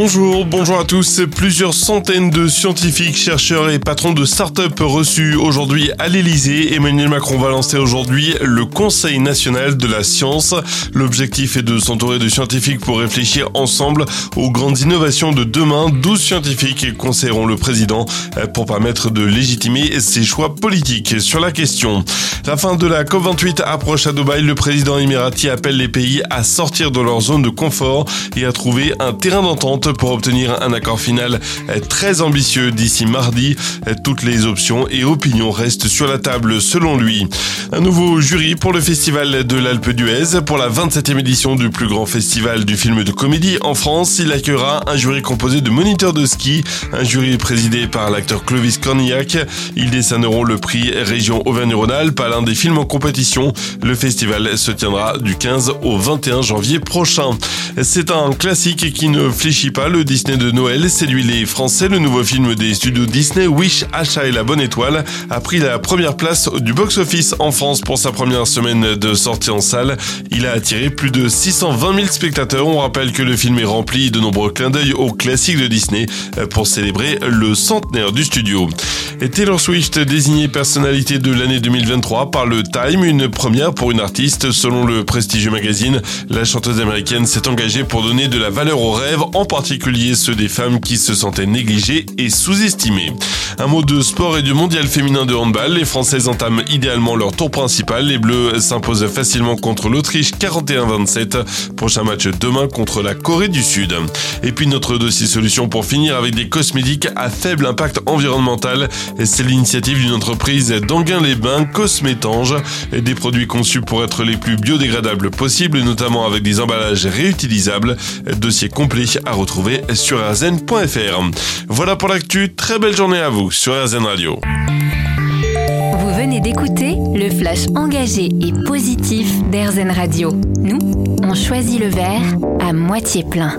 Bonjour, bonjour à tous. Plusieurs centaines de scientifiques, chercheurs et patrons de start-up reçus aujourd'hui à l'Elysée. Emmanuel Macron va lancer aujourd'hui le Conseil national de la science. L'objectif est de s'entourer de scientifiques pour réfléchir ensemble aux grandes innovations de demain. 12 scientifiques conseilleront le président pour permettre de légitimer ses choix politiques sur la question. La fin de la COP28 approche à Dubaï. Le président émirati appelle les pays à sortir de leur zone de confort et à trouver un terrain d'entente pour obtenir un accord final très ambitieux d'ici mardi. Toutes les options et opinions restent sur la table selon lui. Un nouveau jury pour le festival de l'Alpe d'Huez pour la 27e édition du plus grand festival du film de comédie en France. Il accueillera un jury composé de moniteurs de ski, un jury présidé par l'acteur Clovis Cornillac. Ils décerneront le prix Région Auvergne-Rhône-Alpes à l'un des films en compétition. Le festival se tiendra du 15 au 21 janvier prochain. C'est un classique qui ne fléchit pas, le Disney de Noël séduit les Français. Le nouveau film des studios Disney, Wish, Achat et la Bonne Étoile, a pris la première place du box-office en France pour sa première semaine de sortie en salle. Il a attiré plus de 620 000 spectateurs. On rappelle que le film est rempli de nombreux clins d'œil aux classiques de Disney pour célébrer le centenaire du studio. Et Taylor Swift désignée personnalité de l'année 2023 par le Time, une première pour une artiste. Selon le prestigieux magazine, la chanteuse américaine s'est engagée pour donner de la valeur aux rêves, en particulier ceux des femmes qui se sentaient négligées et sous-estimées. Un mot de sport et du mondial féminin de handball. Les Françaises entament idéalement leur tour principal. Les Bleus s'imposent facilement contre l'Autriche 41-27. Prochain match demain contre la Corée du Sud. Et puis notre dossier solution pour finir avec des cosmétiques à faible impact environnemental. C'est l'initiative d'une entreprise d'Anguin-les-Bains, Cosmétange. Des produits conçus pour être les plus biodégradables possibles, notamment avec des emballages réutilisables. Dossier complet à retrouver sur arzen.fr. Voilà pour l'actu. Très belle journée à vous sur RZN Radio. Vous venez d'écouter le flash engagé et positif d'RZN Radio. Nous, on choisit le verre à moitié plein.